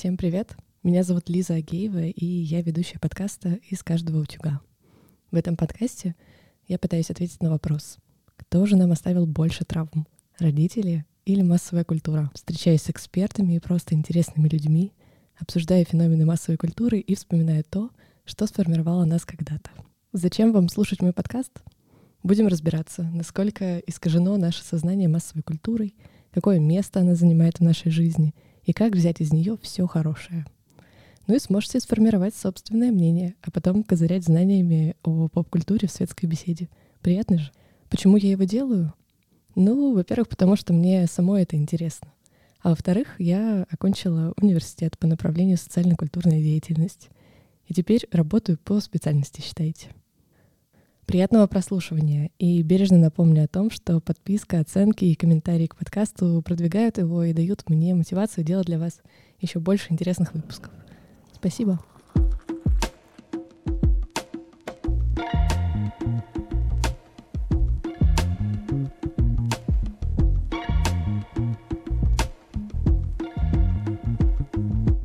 Всем привет! Меня зовут Лиза Агеева, и я ведущая подкаста «Из каждого утюга». В этом подкасте я пытаюсь ответить на вопрос, кто же нам оставил больше травм, родители или массовая культура? Встречаясь с экспертами и просто интересными людьми, обсуждая феномены массовой культуры и вспоминая то, что сформировало нас когда-то. Зачем вам слушать мой подкаст? Будем разбираться, насколько искажено наше сознание массовой культурой, какое место она занимает в нашей жизни и как взять из нее все хорошее. Ну и сможете сформировать собственное мнение, а потом козырять знаниями о поп-культуре в светской беседе. Приятно же. Почему я его делаю? Ну, во-первых, потому что мне самой это интересно. А во-вторых, я окончила университет по направлению социально-культурная деятельность. И теперь работаю по специальности, считайте. Приятного прослушивания. И бережно напомню о том, что подписка, оценки и комментарии к подкасту продвигают его и дают мне мотивацию делать для вас еще больше интересных выпусков. Спасибо.